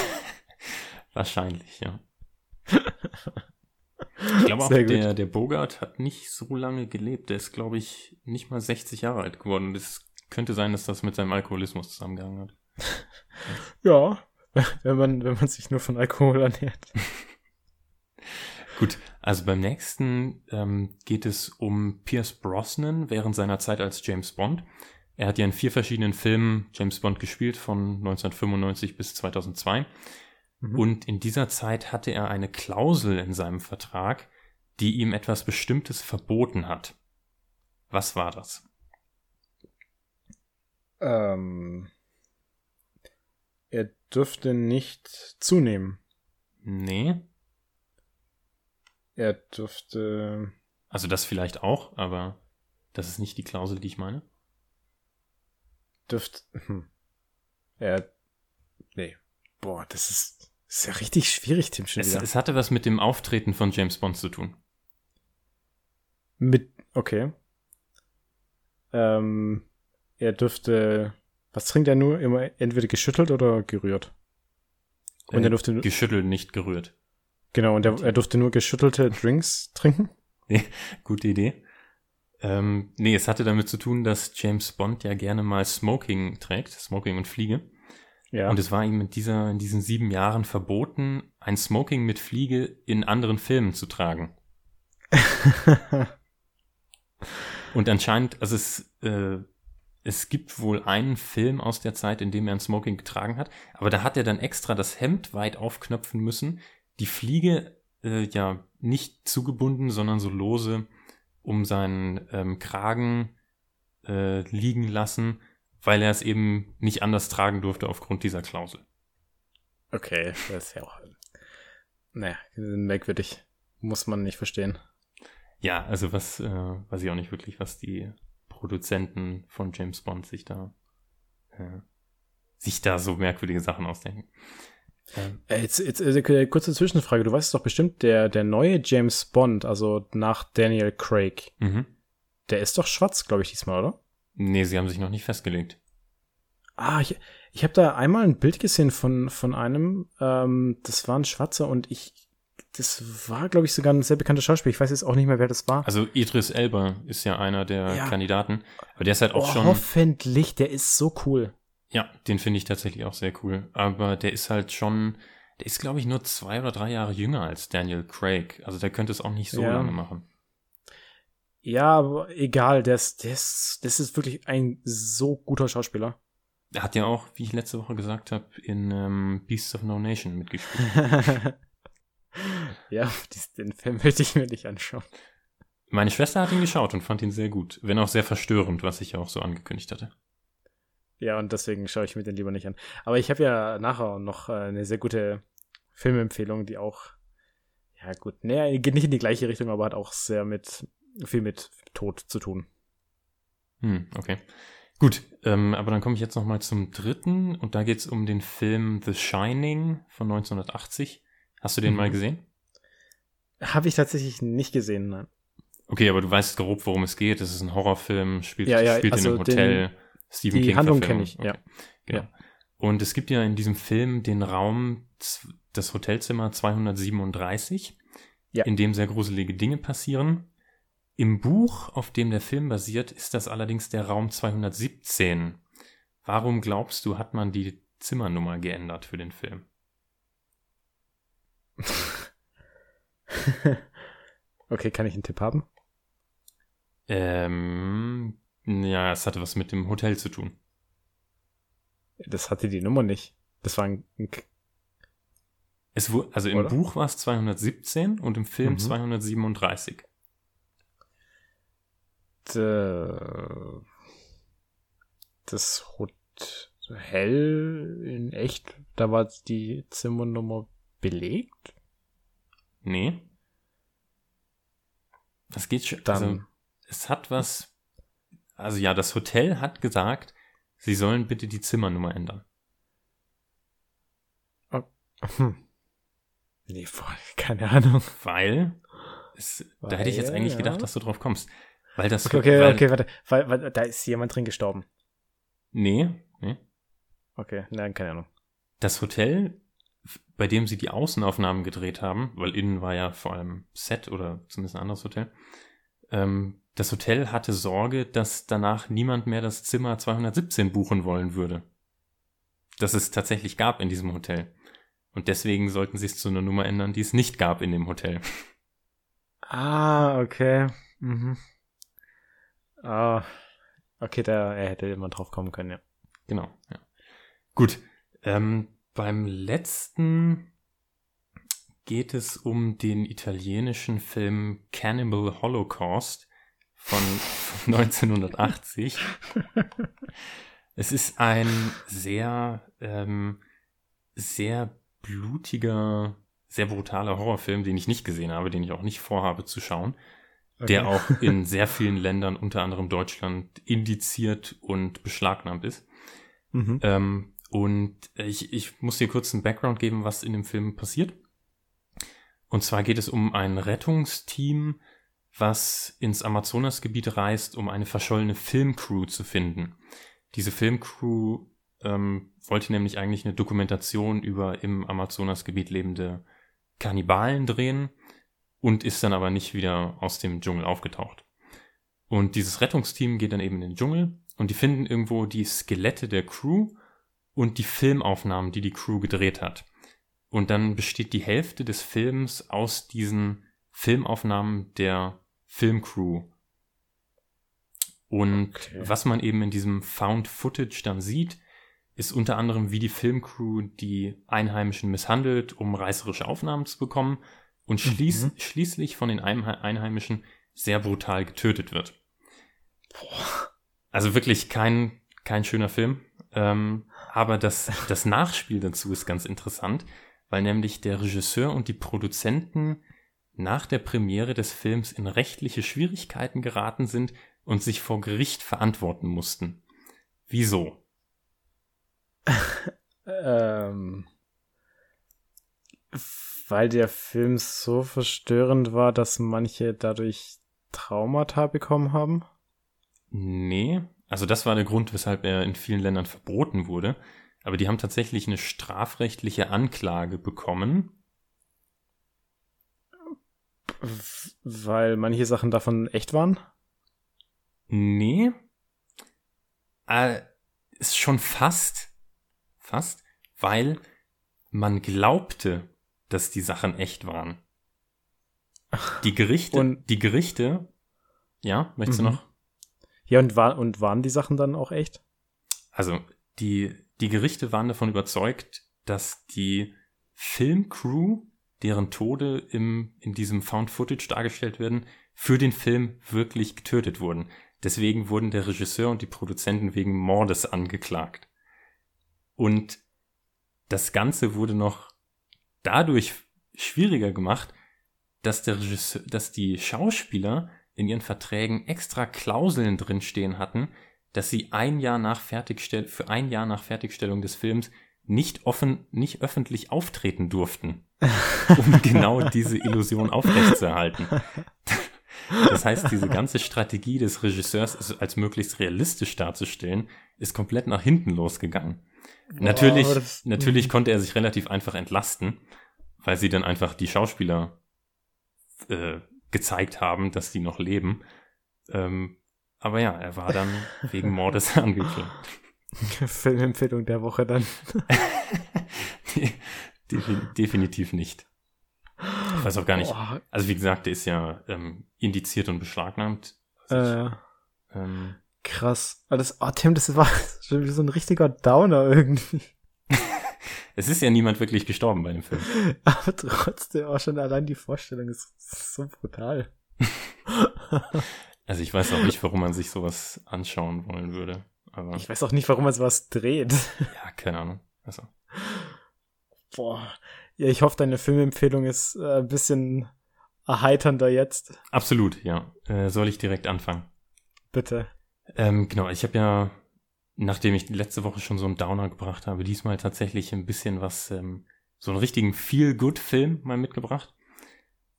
Wahrscheinlich, ja. Ich glaube auch, der, der Bogart hat nicht so lange gelebt. Der ist, glaube ich, nicht mal 60 Jahre alt geworden. Das könnte sein, dass das mit seinem Alkoholismus zusammengehangen hat. Ja, wenn man, wenn man sich nur von Alkohol ernährt. Gut, also beim nächsten ähm, geht es um Pierce Brosnan während seiner Zeit als James Bond. Er hat ja in vier verschiedenen Filmen James Bond gespielt, von 1995 bis 2002. Mhm. Und in dieser Zeit hatte er eine Klausel in seinem Vertrag, die ihm etwas Bestimmtes verboten hat. Was war das? Ähm, er dürfte nicht zunehmen. Nee. Er dürfte. Also das vielleicht auch, aber das ist nicht die Klausel, die ich meine. Dürfte. Hm. Er. Nee. Boah, das ist, das ist ja richtig schwierig, Tim schon es, es hatte was mit dem Auftreten von James Bond zu tun. Mit. Okay. Ähm, er dürfte, was trinkt er nur? Immer entweder geschüttelt oder gerührt. Und äh, er durfte geschüttelt, nicht gerührt. Genau, und er, er durfte nur geschüttelte Drinks trinken. Nee, gute Idee. Ähm, nee, es hatte damit zu tun, dass James Bond ja gerne mal Smoking trägt, Smoking und Fliege. Ja. Und es war ihm in, dieser, in diesen sieben Jahren verboten, ein Smoking mit Fliege in anderen Filmen zu tragen. und anscheinend, also es äh, es gibt wohl einen Film aus der Zeit, in dem er ein Smoking getragen hat, aber da hat er dann extra das Hemd weit aufknöpfen müssen, die Fliege äh, ja nicht zugebunden, sondern so lose um seinen ähm, Kragen äh, liegen lassen, weil er es eben nicht anders tragen durfte aufgrund dieser Klausel. Okay, das ist ja auch, naja, merkwürdig. Muss man nicht verstehen. Ja, also was, äh, weiß ich auch nicht wirklich, was die Produzenten von James Bond sich da äh, sich da so merkwürdige Sachen ausdenken. Ähm, äh, jetzt, jetzt äh, kurze Zwischenfrage. Du weißt doch bestimmt, der, der neue James Bond, also nach Daniel Craig, mhm. der ist doch schwarz, glaube ich, diesmal, oder? Nee, sie haben sich noch nicht festgelegt. Ah, ich, ich habe da einmal ein Bild gesehen von, von einem, ähm, das war ein Schwarzer und ich, das war, glaube ich, sogar ein sehr bekannter Schauspieler. Ich weiß jetzt auch nicht mehr, wer das war. Also Idris Elba ist ja einer der ja. Kandidaten. Aber der ist halt auch oh, schon. Hoffentlich, der ist so cool. Ja, den finde ich tatsächlich auch sehr cool. Aber der ist halt schon, der ist, glaube ich, nur zwei oder drei Jahre jünger als Daniel Craig. Also der könnte es auch nicht so ja. lange machen. Ja, aber egal, der ist, das ist wirklich ein so guter Schauspieler. Er hat ja auch, wie ich letzte Woche gesagt habe, in ähm, Beasts of No Nation mitgespielt. Ja, den Film möchte ich mir nicht anschauen. Meine Schwester hat ihn geschaut und fand ihn sehr gut, wenn auch sehr verstörend, was ich ja auch so angekündigt hatte. Ja, und deswegen schaue ich mir den lieber nicht an. Aber ich habe ja nachher noch äh, eine sehr gute Filmempfehlung, die auch, ja gut, nee, geht nicht in die gleiche Richtung, aber hat auch sehr mit, viel mit Tod zu tun. Hm, okay. Gut, ähm, aber dann komme ich jetzt noch mal zum dritten und da geht es um den Film The Shining von 1980. Hast du den mhm. mal gesehen? Habe ich tatsächlich nicht gesehen, nein. Okay, aber du weißt grob, worum es geht. Es ist ein Horrorfilm, spielt, ja, ja, spielt also in einem Hotel. Den, Stephen die King Handlung kenne ich, okay. ja. Genau. Ja. Und es gibt ja in diesem Film den Raum, das Hotelzimmer 237, ja. in dem sehr gruselige Dinge passieren. Im Buch, auf dem der Film basiert, ist das allerdings der Raum 217. Warum glaubst du, hat man die Zimmernummer geändert für den Film? okay, kann ich einen Tipp haben? Ähm, ja, es hatte was mit dem Hotel zu tun. Das hatte die Nummer nicht. Das war ein. Es wurde, also im Oder? Buch war es 217 und im Film mhm. 237. Das Hotel in echt, da war die Zimmernummer belegt? Nee. Das geht schon. Dann, also, es hat was also ja, das Hotel hat gesagt, sie sollen bitte die Zimmernummer ändern. Oh. Hm. Nee, voll, keine Ahnung. Weil, es, weil, da hätte ich jetzt eigentlich ja. gedacht, dass du drauf kommst. Weil das. Okay, okay, weil, okay warte. Weil, weil da ist jemand drin gestorben. Nee, nee. Okay, nein, keine Ahnung. Das Hotel, bei dem sie die Außenaufnahmen gedreht haben, weil innen war ja vor allem Set oder zumindest ein anderes Hotel, ähm, das Hotel hatte Sorge, dass danach niemand mehr das Zimmer 217 buchen wollen würde. Das es tatsächlich gab in diesem Hotel. Und deswegen sollten sie es zu einer Nummer ändern, die es nicht gab in dem Hotel. Ah, okay. Mhm. Ah, okay, da er hätte immer drauf kommen können, ja. Genau, ja. Gut. Ähm, beim letzten geht es um den italienischen Film Cannibal Holocaust von 1980. es ist ein sehr, ähm, sehr blutiger, sehr brutaler Horrorfilm, den ich nicht gesehen habe, den ich auch nicht vorhabe zu schauen, okay. der auch in sehr vielen Ländern, unter anderem Deutschland, indiziert und beschlagnahmt ist. Mhm. Ähm, und ich, ich muss dir kurz einen Background geben, was in dem Film passiert. Und zwar geht es um ein Rettungsteam, was ins Amazonasgebiet reist, um eine verschollene Filmcrew zu finden. Diese Filmcrew ähm, wollte nämlich eigentlich eine Dokumentation über im Amazonasgebiet lebende Kannibalen drehen und ist dann aber nicht wieder aus dem Dschungel aufgetaucht. Und dieses Rettungsteam geht dann eben in den Dschungel und die finden irgendwo die Skelette der Crew und die Filmaufnahmen, die die Crew gedreht hat. Und dann besteht die Hälfte des Films aus diesen Filmaufnahmen der Filmcrew. Und okay. was man eben in diesem Found Footage dann sieht, ist unter anderem, wie die Filmcrew die Einheimischen misshandelt, um reißerische Aufnahmen zu bekommen und schließ mhm. schließlich von den Einheimischen sehr brutal getötet wird. Boah. Also wirklich kein, kein schöner Film. Ähm, aber das, das Nachspiel dazu ist ganz interessant, weil nämlich der Regisseur und die Produzenten nach der Premiere des Films in rechtliche Schwierigkeiten geraten sind und sich vor Gericht verantworten mussten. Wieso? ähm, weil der Film so verstörend war, dass manche dadurch Traumata bekommen haben? Nee, also das war der Grund, weshalb er in vielen Ländern verboten wurde. Aber die haben tatsächlich eine strafrechtliche Anklage bekommen weil manche Sachen davon echt waren? Nee. Äh, ist schon fast. Fast. Weil man glaubte, dass die Sachen echt waren. Die Gerichte, und, die Gerichte, ja, möchtest du mhm. noch? Ja, und, war, und waren die Sachen dann auch echt? Also, die, die Gerichte waren davon überzeugt, dass die Filmcrew deren Tode im, in diesem Found Footage dargestellt werden, für den Film wirklich getötet wurden. Deswegen wurden der Regisseur und die Produzenten wegen Mordes angeklagt. Und das Ganze wurde noch dadurch schwieriger gemacht, dass der Regisseur, dass die Schauspieler in ihren Verträgen extra Klauseln drinstehen hatten, dass sie ein Jahr nach Fertigstell für ein Jahr nach Fertigstellung des Films nicht offen, nicht öffentlich auftreten durften, um genau diese Illusion aufrechtzuerhalten. Das heißt, diese ganze Strategie des Regisseurs, als möglichst realistisch darzustellen, ist komplett nach hinten losgegangen. Boah, natürlich, das, natürlich mhm. konnte er sich relativ einfach entlasten, weil sie dann einfach die Schauspieler äh, gezeigt haben, dass die noch leben. Ähm, aber ja, er war dann wegen Mordes angeklagt. Filmempfehlung der Woche dann. definitiv nicht. Ich weiß auch gar nicht. Boah. Also wie gesagt, der ist ja ähm, indiziert und beschlagnahmt. Also äh, ähm, krass. Alles, oh Tim, das war schon wie so ein richtiger Downer irgendwie. Es ist ja niemand wirklich gestorben bei dem Film. Aber trotzdem, auch schon allein die Vorstellung ist so brutal. also ich weiß auch nicht, warum man sich sowas anschauen wollen würde. Aber ich weiß auch nicht, warum man sowas dreht. Ja, keine Ahnung. Also. Boah. Ja, ich hoffe, deine Filmempfehlung ist äh, ein bisschen erheiternder jetzt. Absolut, ja. Äh, soll ich direkt anfangen? Bitte. Ähm, genau, ich habe ja, nachdem ich letzte Woche schon so einen Downer gebracht habe, diesmal tatsächlich ein bisschen was, ähm, so einen richtigen Feel-Good-Film mal mitgebracht.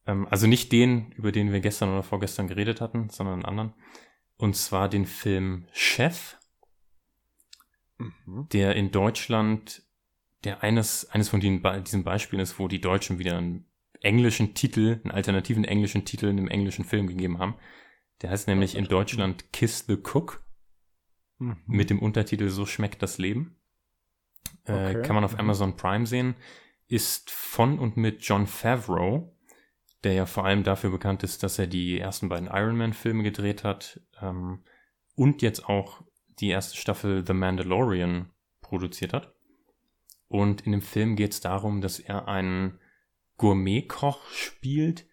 Ähm, also nicht den, über den wir gestern oder vorgestern geredet hatten, sondern einen anderen. Und zwar den Film Chef, mhm. der in Deutschland der eines, eines von den, diesen Beispielen ist, wo die Deutschen wieder einen englischen Titel, einen alternativen englischen Titel in einem englischen Film gegeben haben. Der heißt nämlich in Deutschland Kiss the Cook. Mhm. Mit dem Untertitel So schmeckt das Leben. Äh, okay. Kann man auf mhm. Amazon Prime sehen. Ist von und mit John Favreau, der ja vor allem dafür bekannt ist, dass er die ersten beiden Iron Man-Filme gedreht hat ähm, und jetzt auch die erste Staffel The Mandalorian produziert hat. Und in dem Film geht es darum, dass er einen Gourmetkoch spielt,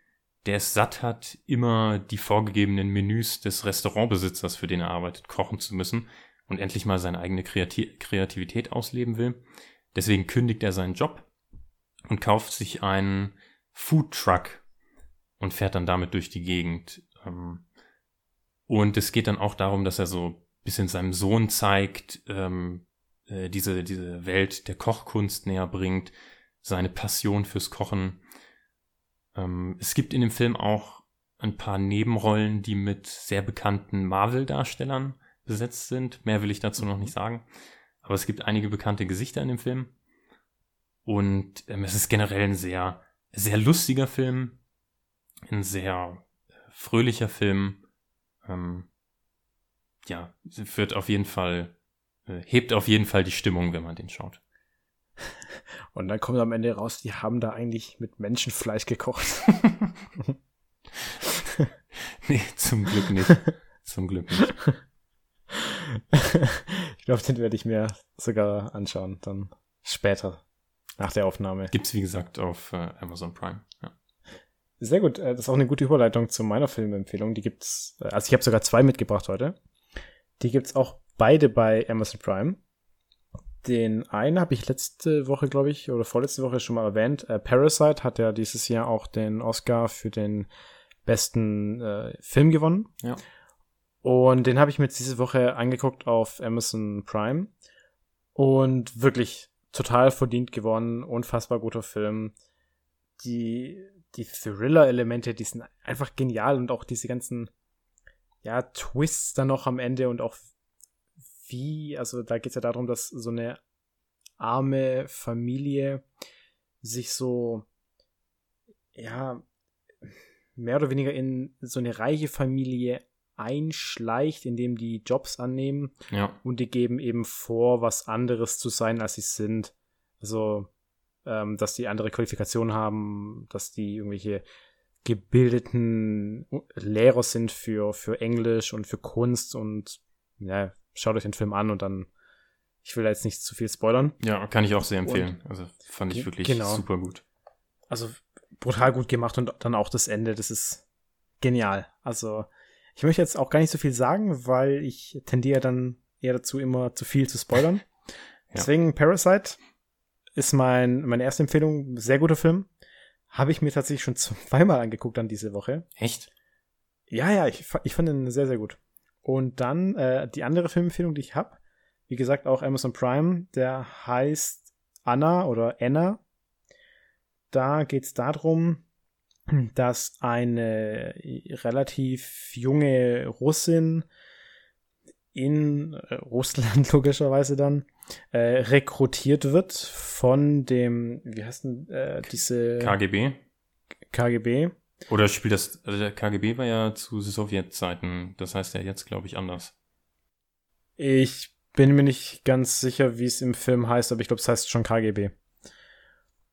der es satt hat, immer die vorgegebenen Menüs des Restaurantbesitzers, für den er arbeitet, kochen zu müssen und endlich mal seine eigene Kreati Kreativität ausleben will. Deswegen kündigt er seinen Job und kauft sich einen Food Truck und fährt dann damit durch die Gegend. Ähm, und es geht dann auch darum, dass er so bisschen seinem Sohn zeigt, ähm, äh, diese, diese Welt der Kochkunst näher bringt, seine Passion fürs Kochen. Ähm, es gibt in dem Film auch ein paar Nebenrollen, die mit sehr bekannten Marvel-Darstellern besetzt sind. Mehr will ich dazu noch nicht sagen. Aber es gibt einige bekannte Gesichter in dem Film. Und ähm, es ist generell ein sehr, sehr lustiger Film. Ein sehr äh, fröhlicher Film. Ähm, ja, wird auf jeden Fall äh, hebt auf jeden Fall die Stimmung, wenn man den schaut. Und dann kommt am Ende raus, die haben da eigentlich mit Menschenfleisch gekocht. nee, zum Glück nicht. Zum Glück nicht. ich glaube, den werde ich mir sogar anschauen, dann später, nach der Aufnahme. Gibt's, wie gesagt, auf äh, Amazon Prime. Ja. Sehr gut, äh, das ist auch eine gute Überleitung zu meiner Filmempfehlung. Die gibt's, äh, also ich habe sogar zwei mitgebracht heute. Die gibt's auch beide bei Amazon Prime. Den einen habe ich letzte Woche, glaube ich, oder vorletzte Woche schon mal erwähnt. Äh, Parasite hat ja dieses Jahr auch den Oscar für den besten äh, Film gewonnen. Ja. Und den habe ich mir jetzt diese Woche angeguckt auf Amazon Prime. Und wirklich total verdient gewonnen. Unfassbar guter Film. Die, die Thriller-Elemente, die sind einfach genial und auch diese ganzen, ja, Twists dann noch am Ende und auch wie, also da geht es ja darum, dass so eine arme Familie sich so, ja, mehr oder weniger in so eine reiche Familie einschleicht, indem die Jobs annehmen ja. und die geben eben vor, was anderes zu sein, als sie sind. Also, ähm, dass die andere Qualifikationen haben, dass die irgendwelche gebildeten Lehrer sind für, für Englisch und für Kunst und ja, schaut euch den Film an und dann, ich will da jetzt nicht zu viel spoilern. Ja, kann ich auch sehr empfehlen. Und, also fand ich wirklich genau. super gut. Also brutal gut gemacht und dann auch das Ende, das ist genial. Also, ich möchte jetzt auch gar nicht so viel sagen, weil ich tendiere dann eher dazu, immer zu viel zu spoilern. ja. Deswegen Parasite ist mein, meine erste Empfehlung. Sehr guter Film. Habe ich mir tatsächlich schon zweimal angeguckt dann diese Woche. Echt? Ja, ja, ich, ich fand ihn sehr, sehr gut. Und dann äh, die andere Filmempfehlung, die ich habe, wie gesagt, auch Amazon Prime, der heißt Anna oder Anna. Da geht es darum, dass eine relativ junge Russin in äh, Russland logischerweise dann äh, rekrutiert wird von dem, wie heißt denn äh, diese KGB? KGB. Oder spielt das, also der KGB war ja zu Sowjetzeiten, das heißt ja jetzt, glaube ich, anders. Ich bin mir nicht ganz sicher, wie es im Film heißt, aber ich glaube, es heißt schon KGB.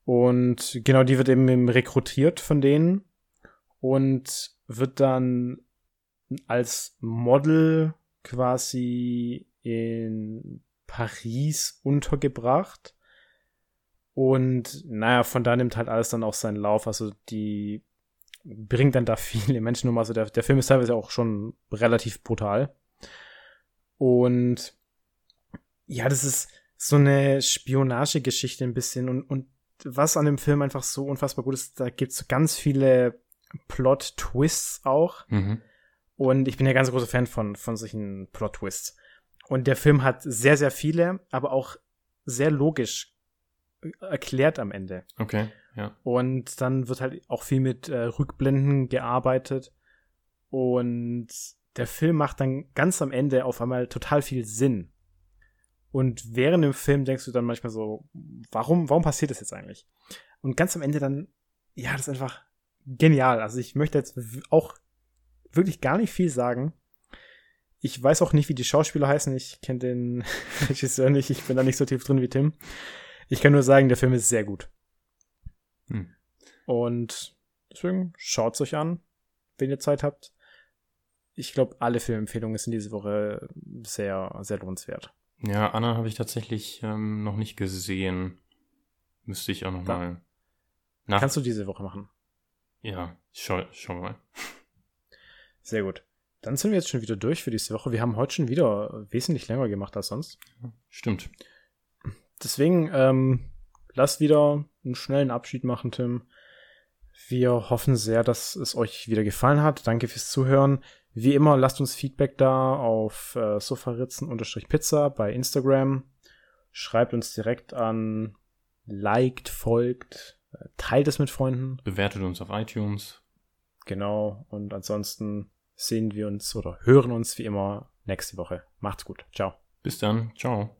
Und genau, die wird eben rekrutiert von denen und wird dann als Model quasi in Paris untergebracht. Und naja, von da nimmt halt alles dann auch seinen Lauf. Also die bringt dann da viele Menschen um. Also der, der Film ist teilweise auch schon relativ brutal. Und ja, das ist so eine Spionagegeschichte ein bisschen. Und, und was an dem Film einfach so unfassbar gut ist, da gibt es ganz viele Plot-Twists auch. Mhm. Und ich bin ja ganz großer Fan von, von solchen Plot-Twists. Und der Film hat sehr, sehr viele, aber auch sehr logisch erklärt am Ende. Okay, ja. Und dann wird halt auch viel mit äh, Rückblenden gearbeitet. Und der Film macht dann ganz am Ende auf einmal total viel Sinn. Und während dem Film denkst du dann manchmal so, warum, warum passiert das jetzt eigentlich? Und ganz am Ende dann, ja, das ist einfach genial. Also ich möchte jetzt auch wirklich gar nicht viel sagen. Ich weiß auch nicht, wie die Schauspieler heißen. Ich kenne den Regisseur nicht. Ich bin da nicht so tief drin wie Tim. Ich kann nur sagen, der Film ist sehr gut. Hm. Und deswegen schaut's euch an, wenn ihr Zeit habt. Ich glaube, alle Filmempfehlungen sind diese Woche sehr, sehr lohnenswert. Ja, Anna habe ich tatsächlich ähm, noch nicht gesehen. Müsste ich auch noch da. mal. Nach Kannst du diese Woche machen? Ja, schau, schau mal. Sehr gut. Dann sind wir jetzt schon wieder durch für diese Woche. Wir haben heute schon wieder wesentlich länger gemacht als sonst. Stimmt. Deswegen, ähm, lass wieder einen schnellen Abschied machen, Tim. Wir hoffen sehr, dass es euch wieder gefallen hat. Danke fürs Zuhören. Wie immer, lasst uns Feedback da auf äh, sofaritzen-pizza bei Instagram. Schreibt uns direkt an, liked, folgt, äh, teilt es mit Freunden. Bewertet uns auf iTunes. Genau. Und ansonsten sehen wir uns oder hören uns wie immer nächste Woche. Macht's gut. Ciao. Bis dann. Ciao.